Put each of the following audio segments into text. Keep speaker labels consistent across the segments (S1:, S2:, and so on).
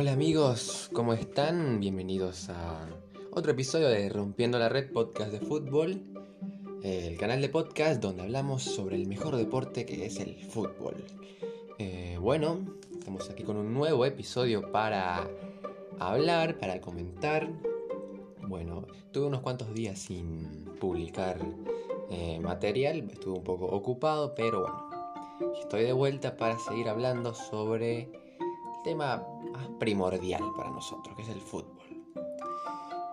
S1: Hola amigos, ¿cómo están? Bienvenidos a otro episodio de Rompiendo la Red Podcast de Fútbol, el canal de podcast donde hablamos sobre el mejor deporte que es el fútbol. Eh, bueno, estamos aquí con un nuevo episodio para hablar, para comentar. Bueno, tuve unos cuantos días sin publicar eh, material, estuve un poco ocupado, pero bueno, estoy de vuelta para seguir hablando sobre tema primordial para nosotros, que es el fútbol.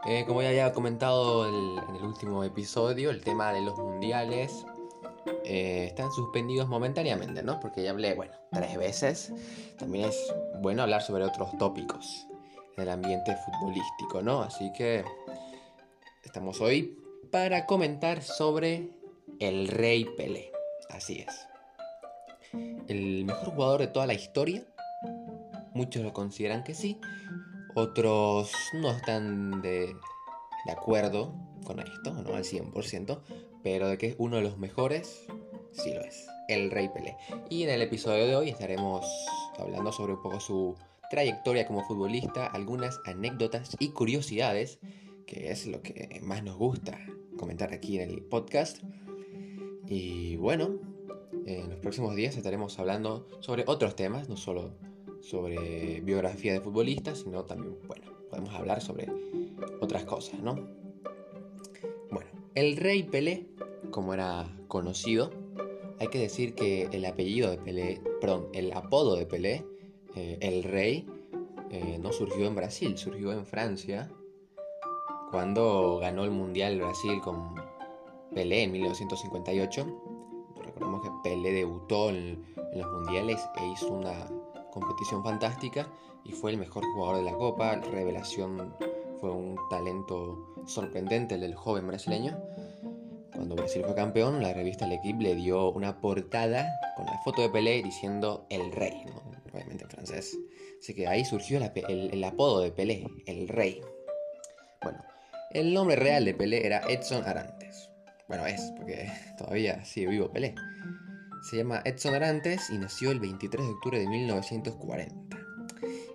S1: Eh, como ya había comentado en el último episodio, el tema de los mundiales eh, están suspendidos momentáneamente, ¿no? Porque ya hablé, bueno, tres veces. También es bueno hablar sobre otros tópicos en el ambiente futbolístico, ¿no? Así que estamos hoy para comentar sobre el Rey Pelé. Así es. El mejor jugador de toda la historia. Muchos lo consideran que sí. Otros no están de, de acuerdo con esto, no al 100%, pero de que es uno de los mejores, sí lo es, el Rey Pelé. Y en el episodio de hoy estaremos hablando sobre un poco su trayectoria como futbolista, algunas anécdotas y curiosidades, que es lo que más nos gusta comentar aquí en el podcast. Y bueno, en los próximos días estaremos hablando sobre otros temas, no solo sobre biografía de futbolistas, sino también, bueno, podemos hablar sobre otras cosas, ¿no? Bueno, el rey Pelé, como era conocido, hay que decir que el apellido de Pelé, perdón, el apodo de Pelé, eh, el rey, eh, no surgió en Brasil, surgió en Francia, cuando ganó el Mundial Brasil con Pelé en 1958. Recordemos que Pelé debutó en, en los mundiales e hizo una competición fantástica y fue el mejor jugador de la Copa. Revelación fue un talento sorprendente el del joven brasileño. Cuando Brasil fue campeón, la revista El Equipe le dio una portada con la foto de Pelé diciendo el rey, obviamente en francés. Así que ahí surgió el, el, apodo de Pelé, el rey. Bueno, el nombre real de Pelé era Edson Arantes. Bueno, es, porque todavía sigue vivo Pelé. Se llama Edson Arantes y nació el 23 de octubre de 1940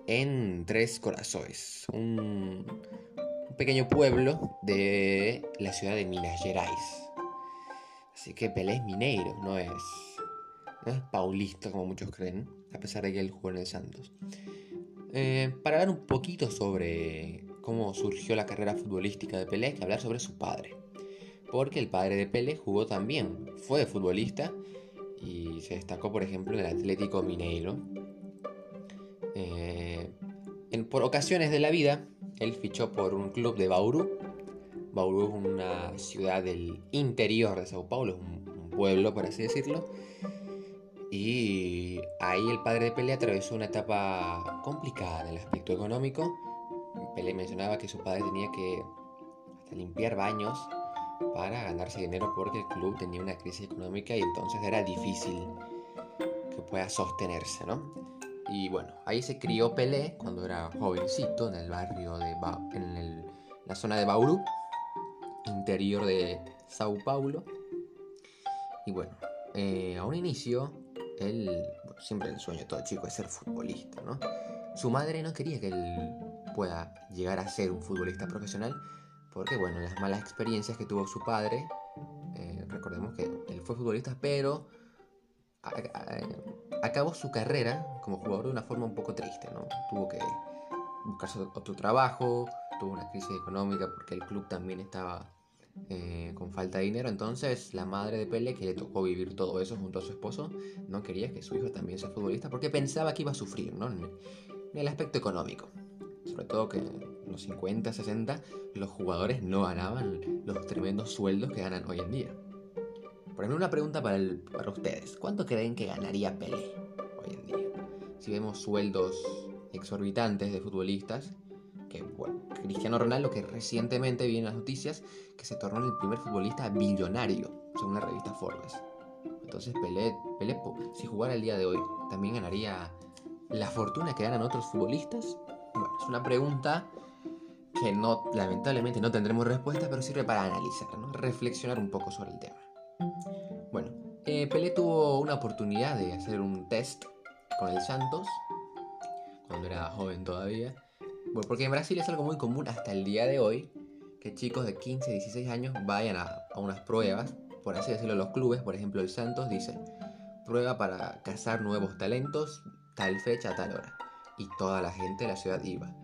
S1: en Tres Corazones, un, pequeño pueblo de la ciudad de Minas Gerais. Así que Pelé es mineiro, no es, no es paulista como muchos creen, a pesar de que él jugó en el Santos. Eh, para hablar un poquito sobre cómo surgió la carrera futbolística de Pelé, hay que hablar sobre su padre. Porque el padre de Pelé jugó también, fue futbolista y se destacó, por ejemplo, en el Atlético Mineiro. Eh, en, por ocasiones de la vida, él fichó por un club de Bauru. Bauru es una ciudad del interior de Sao Paulo, un, un pueblo, por así decirlo. Y ahí el padre de Pelé atravesó una etapa complicada en el aspecto económico Pelé mencionaba que su padre tenía que limpiar baños para ganarse dinero porque el club tenía una crisis económica y entonces era difícil que pueda sostenerse, ¿no? Y bueno, ahí se crió Pelé cuando era jovencito en el barrio de en la zona de Bauru, interior de Sao Paulo. Y bueno, eh, a un inicio, él, bueno, siempre el sueño de todo chico es ser futbolista, ¿no? Su madre no quería que él pueda llegar a ser un futbolista profesional, porque bueno, las malas experiencias que tuvo su padre, eh, recordemos que él fue futbolista, pero acabó su carrera como jugador de una forma un poco triste, ¿no? Tuvo que buscarse otro trabajo, tuvo una crisis económica porque el club también estaba eh, con falta de dinero, entonces la madre de Pele, que le tocó vivir todo eso junto a su esposo, no quería que su hijo también sea futbolista porque pensaba que iba a sufrir, ¿no? En el aspecto económico sobre todo que los 50, 60 los jugadores no ganaban los tremendos sueldos que ganan hoy en día. Por ejemplo, una pregunta para, el, para ustedes. ¿Cuánto creen que ganaría Pelé hoy en día? Si vemos sueldos exorbitantes de futbolistas, que bueno, Cristiano Ronaldo, que recientemente vi en las noticias, que se tornó el primer futbolista billonario, según la revista Forbes. Entonces Pelé, Pelé, si jugara el día de hoy, ¿también ganaría la fortuna que ganan otros futbolistas? Bueno, es una pregunta que no, lamentablemente no tendremos respuesta, pero sirve para analizar, ¿no? reflexionar un poco sobre el tema. Bueno, eh, Pelé tuvo una oportunidad de hacer un test con el Santos cuando era joven todavía. Bueno, porque en Brasil es algo muy común hasta el día de hoy que chicos de 15, 16 años vayan a, a unas pruebas, por así decirlo, los clubes, por ejemplo el Santos dice, prueba para cazar nuevos talentos, tal fecha, tal hora. Y toda la gente de la ciudad iba.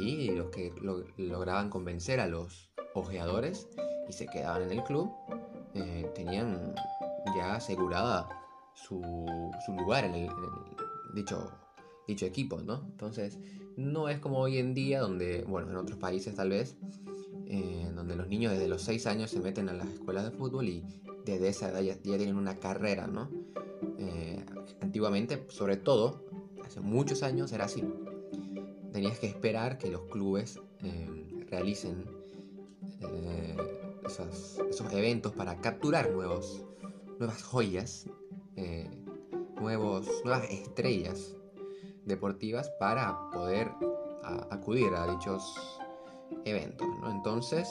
S1: Y los que lograban convencer a los ojeadores y se quedaban en el club, eh, tenían ya asegurada su, lugar en el, dicho, dicho equipo, ¿no? Entonces, no es como hoy en día, donde, bueno, en otros países tal vez, eh, donde los niños desde los 6 años se meten a las escuelas de fútbol y desde esa edad ya, tienen una carrera, ¿no? Eh, antiguamente, sobre todo, hace muchos años era así. Tenías que esperar que los clubes realicen esos, eventos para capturar nuevos, nuevas joyas, eh, nuevos, nuevas estrellas deportivas para poder acudir a dichos eventos. Entonces,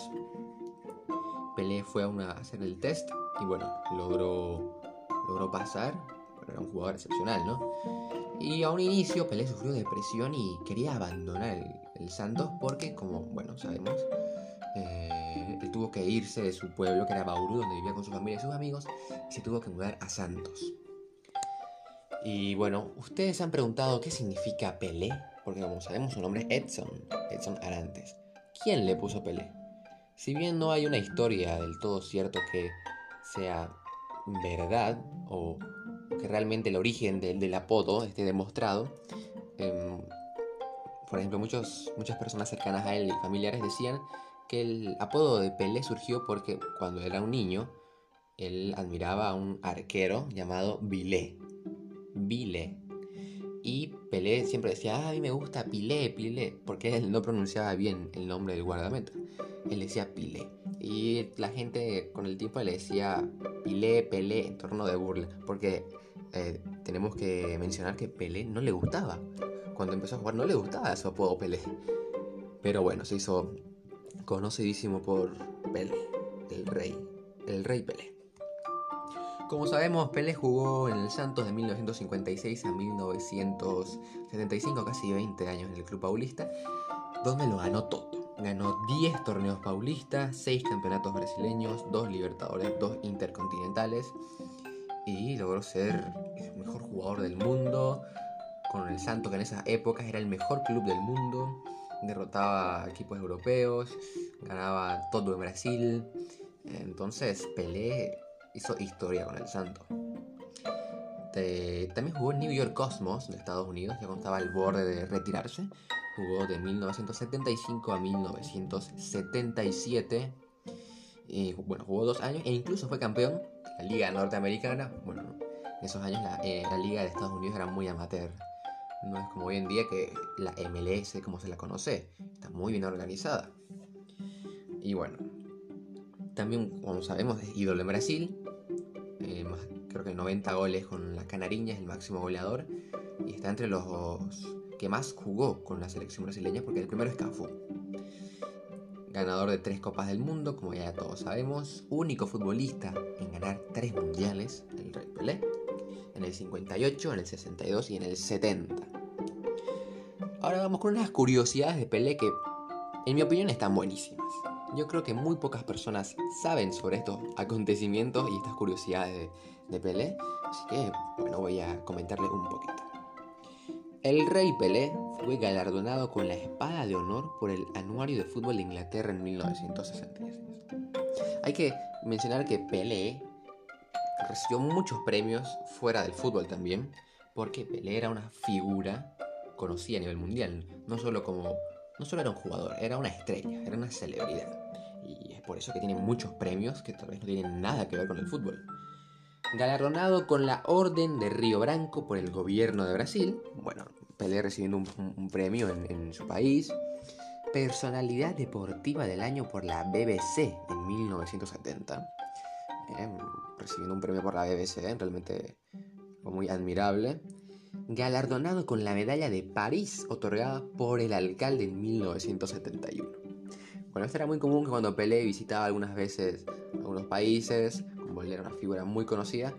S1: Pelé fue a, una, hacer el test y bueno, logró, logró pasar. era un jugador excepcional, ¿no? Y a un inicio Pelé sufrió depresión y quería abandonar el, Santos porque, como bueno sabemos, eh, él tuvo que irse de su pueblo, que era Bauru, donde vivía con su familia y sus amigos, y se tuvo que mudar a Santos. Y bueno, ustedes han preguntado qué significa Pelé, porque como sabemos su nombre es Edson, Edson Arantes. ¿Quién le puso Pelé? Si bien no hay una historia del todo cierto que sea verdad o que realmente el origen del, apodo esté demostrado, em, por ejemplo, muchos, muchas personas cercanas a él y familiares decían que el apodo de Pelé surgió porque cuando era un niño, él admiraba a un arquero llamado Vilé. Vilé. Y Pelé siempre decía, ah, a mí me gusta Pilé, Pilé, porque él no pronunciaba bien el nombre del guardameta. Él decía Pilé. Y la gente con el tiempo le decía Pilé, Pelé, en torno de burla. Porque eh, tenemos que mencionar que Pelé no le gustaba. Cuando empezó a jugar no le gustaba su apodo Pelé. Pero bueno, se hizo conocidísimo por Pelé, el rey, el rey Pelé. Como sabemos, Pelé jugó en el Santos de 1956 a 1975, casi 20 años en el club paulista, donde lo ganó todo. Ganó 10 torneos paulistas, 6 campeonatos brasileños, 2 libertadores, 2 intercontinentales y logró ser el mejor jugador del mundo con el Santos que en esas épocas era el mejor club del mundo derrotaba equipos europeos, ganaba todo en Brasil. Entonces Pelé hizo historia con el Santo. también jugó en New York Cosmos de Estados Unidos, ya estaba al borde de retirarse. Jugó de 1975 a 1977. Y bueno, jugó dos años e incluso fue campeón la Liga Norteamericana. Bueno, en esos años la, eh, la Liga de Estados Unidos era muy amateur. No es como hoy en día que la MLS, como se la conoce, está muy bien organizada. Y bueno, también, como sabemos, es ídolo en Brasil. Eh, creo que 90 goles con la Canariña, es el máximo goleador. Y está entre los que más jugó con la selección brasileña, porque el primero es Cafu. Ganador de tres Copas del Mundo, como ya todos sabemos. Único futbolista en ganar tres mundiales, el Rey Pelé en el 58, en el 62 y en el 70. Ahora vamos con unas curiosidades de Pelé que, en mi opinión, están buenísimas. Yo creo que muy pocas personas saben sobre estos acontecimientos y estas curiosidades de, Pelé, así que, bueno, voy a comentarles un poquito. El rey Pelé fue galardonado con la Espada de Honor por el Anuario de Fútbol de Inglaterra en 1966. Hay que mencionar que Pelé recibió muchos premios fuera del fútbol también, porque Pelé era una figura conocida a nivel mundial, no solo como no solo era un jugador, era una estrella, era una celebridad. Y es por eso que tiene muchos premios que tal vez no tienen nada que ver con el fútbol. Galardonado con la Orden de Río Branco por el gobierno de Brasil, bueno, Pelé recibiendo un, premio en, su país. Personalidad deportiva del año por la BBC en 1970 recibiendo un premio por la BBC, ¿eh? realmente muy admirable. Galardonado con la medalla de París otorgada por el alcalde en 1971. Bueno, esto era muy común que cuando Pelé visitaba algunas veces algunos países, como él era una figura muy conocida,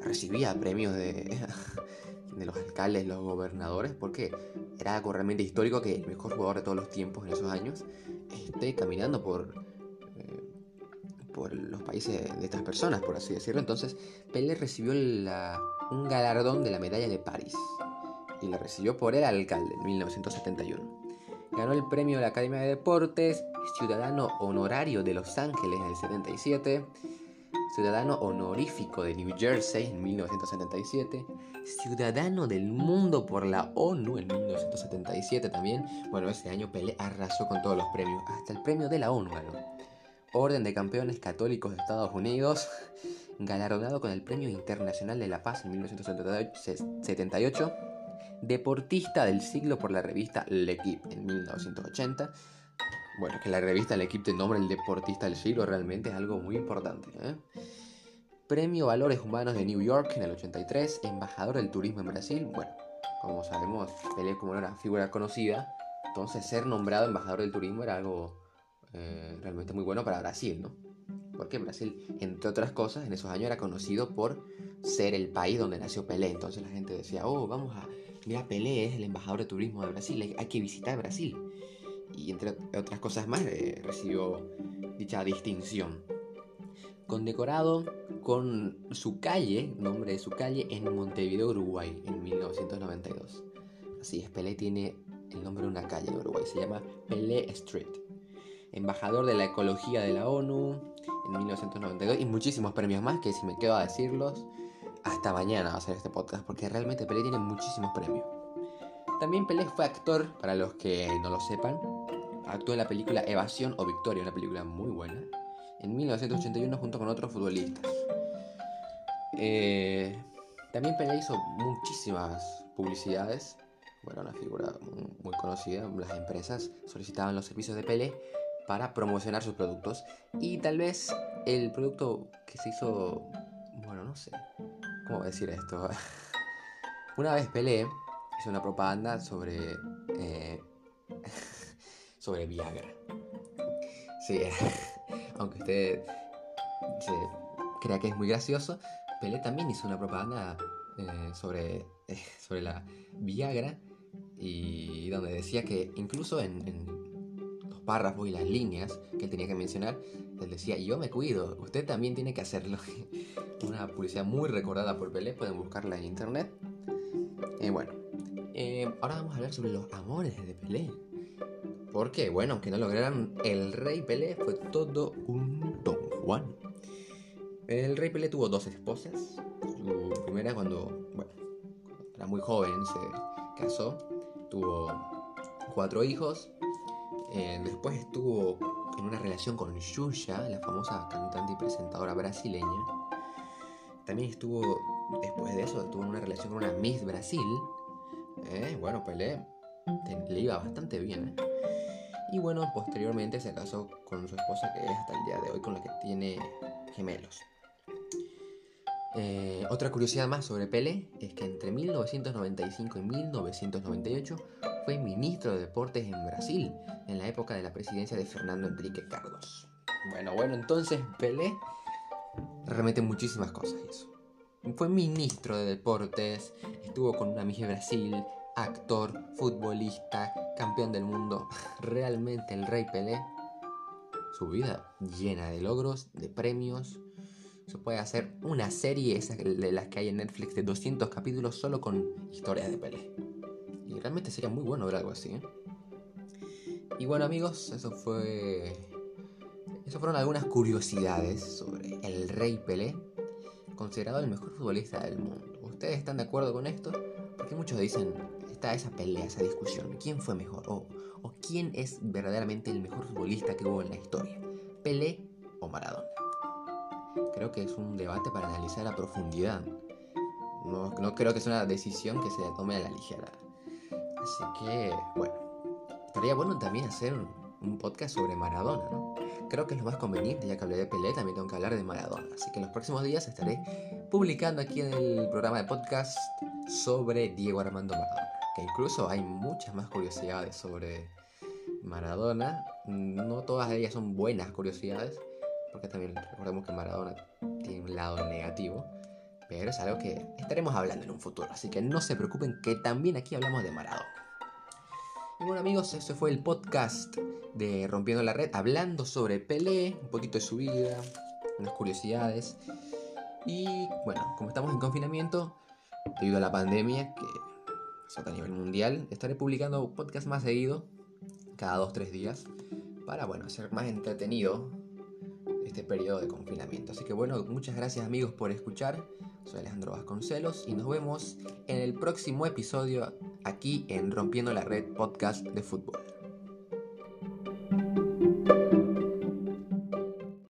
S1: recibía premios de, de los alcaldes, los gobernadores, porque era algo realmente histórico que el mejor jugador de todos los tiempos en esos años esté caminando por, eh, por los países de estas personas, por así decirlo. Entonces, Pelé recibió un galardón de la medalla de París y la recibió por el alcalde en 1971. Ganó el premio de la Academia de Deportes, Ciudadano Honorario de Los Ángeles en el 77, Ciudadano Honorífico de New Jersey en 1977, Ciudadano del Mundo por la ONU en 1977 también. Bueno, ese año Pelé arrasó con todos los premios, hasta el premio de la ONU ganó. Orden de Campeones Católicos de Estados Unidos, galardonado con el Premio Internacional de la Paz en 1978 deportista del siglo por la revista L'Equipe en 1980. Bueno, que la revista L'Equipe te nombre el deportista del siglo realmente es algo muy importante. ¿eh? Premio Valores Humanos de New York en el 83, embajador del turismo en Brasil. Bueno, como sabemos, Pelé como era una figura conocida, entonces ser nombrado embajador del turismo era algo eh, realmente muy bueno para Brasil, ¿no? Porque Brasil, entre otras cosas, en esos años era conocido por ser el país donde nació Pelé. Entonces la gente decía, oh, vamos a Mira, Pelé es el embajador de turismo de Brasil, hay que visitar Brasil. Y entre otras cosas más, eh, recibió dicha distinción. Condecorado con su calle, nombre de su calle, en Montevideo, Uruguay, en 1992. Así es, Pelé tiene el nombre de una calle en Uruguay, se llama Pelé Street. Embajador de la Ecología de la ONU en 1992 y muchísimos premios más que si me quedo a decirlos, hasta mañana va a ser este podcast porque realmente Pelé tiene muchísimos premios. También Pelé fue actor, para los que no lo sepan. Actuó en la película Evasión o Victoria, una película muy buena, en 1981 junto con otros futbolistas. Eh, también Pelé hizo muchísimas publicidades. Bueno, una figura muy conocida. Las empresas solicitaban los servicios de Pelé para promocionar sus productos. Y tal vez el producto que se hizo, bueno, no sé, ¿Cómo decir esto? Una vez Pelé hizo una propaganda sobre. Eh, sobre Viagra. Sí, aunque usted se crea que es muy gracioso, Pelé también hizo una propaganda eh, sobre, sobre la Viagra y donde decía que incluso en, los párrafos y las líneas que él tenía que mencionar, él decía, yo me cuido, usted también tiene que hacerlo. Una publicidad muy recordada por Pelé, pueden buscarla en internet. Eh, bueno, eh, ahora vamos a hablar sobre los amores de Pelé. Porque, bueno, aunque no lograran, el rey Pelé fue todo un don Juan. El rey Pelé tuvo dos esposas. Su primera cuando, bueno, era muy joven, se casó. Tuvo cuatro hijos. Eh, después estuvo en una relación con Xuxa, la famosa cantante y presentadora brasileña. También estuvo, después de eso, estuvo en una relación con una Miss Brasil. Eh, bueno, Pelé le iba bastante bien. ¿eh? Y bueno, posteriormente se casó con su esposa, que es hasta el día de hoy, con la que tiene gemelos. Eh, otra curiosidad más sobre Pelé es que entre 1995 y 1998 fue ministro de Deportes en Brasil, en la época de la presidencia de Fernando Enrique Carlos. Bueno, bueno, entonces Pelé remete muchísimas cosas eso. Fue ministro de Deportes, estuvo con una de Brasil, actor, futbolista, campeón del mundo. Realmente el rey Pelé, su vida llena de logros, de premios. Se puede hacer una serie de las que hay en Netflix de 200 capítulos solo con historias de Pelé. Y realmente sería muy bueno ver algo así. ¿eh? Y bueno amigos, eso fue... Eso fueron algunas curiosidades sobre el Rey Pelé, considerado el mejor futbolista del mundo. ¿Ustedes están de acuerdo con esto? Porque muchos dicen, esa pelea, esa discusión, ¿quién fue mejor? O, o quién es verdaderamente el mejor futbolista que hubo en la historia, Pelé o Maradona. Creo que es un debate para analizar a profundidad. No, no creo que sea una decisión que se tome a la ligera. Así que, bueno, estaría bueno también hacer un, podcast sobre Maradona, ¿no? Creo que es lo más conveniente, ya que hablé de Pelé, también tengo que hablar de Maradona. Así que en los próximos días estaré publicando aquí en el programa de podcast sobre Diego Armando Maradona. Que incluso hay muchas más curiosidades sobre Maradona. No todas ellas son buenas curiosidades, porque también recordemos que Maradona tiene un lado negativo pero es algo que estaremos hablando en un futuro, así que no se preocupen que también aquí hablamos de Maradona. Y bueno amigos, ese fue el podcast de Rompiendo la Red, hablando sobre Pelé, un poquito de su vida, unas curiosidades. Y bueno, como estamos en confinamiento, debido a la pandemia, que a nivel mundial, estaré publicando podcast más seguido, cada 2-3 días, para bueno, hacer más entretenido este periodo de confinamiento. Así que bueno, muchas gracias amigos por escuchar. Soy Alejandro Vasconcelos y nos vemos en el próximo episodio aquí en Rompiendo la Red Podcast de Fútbol.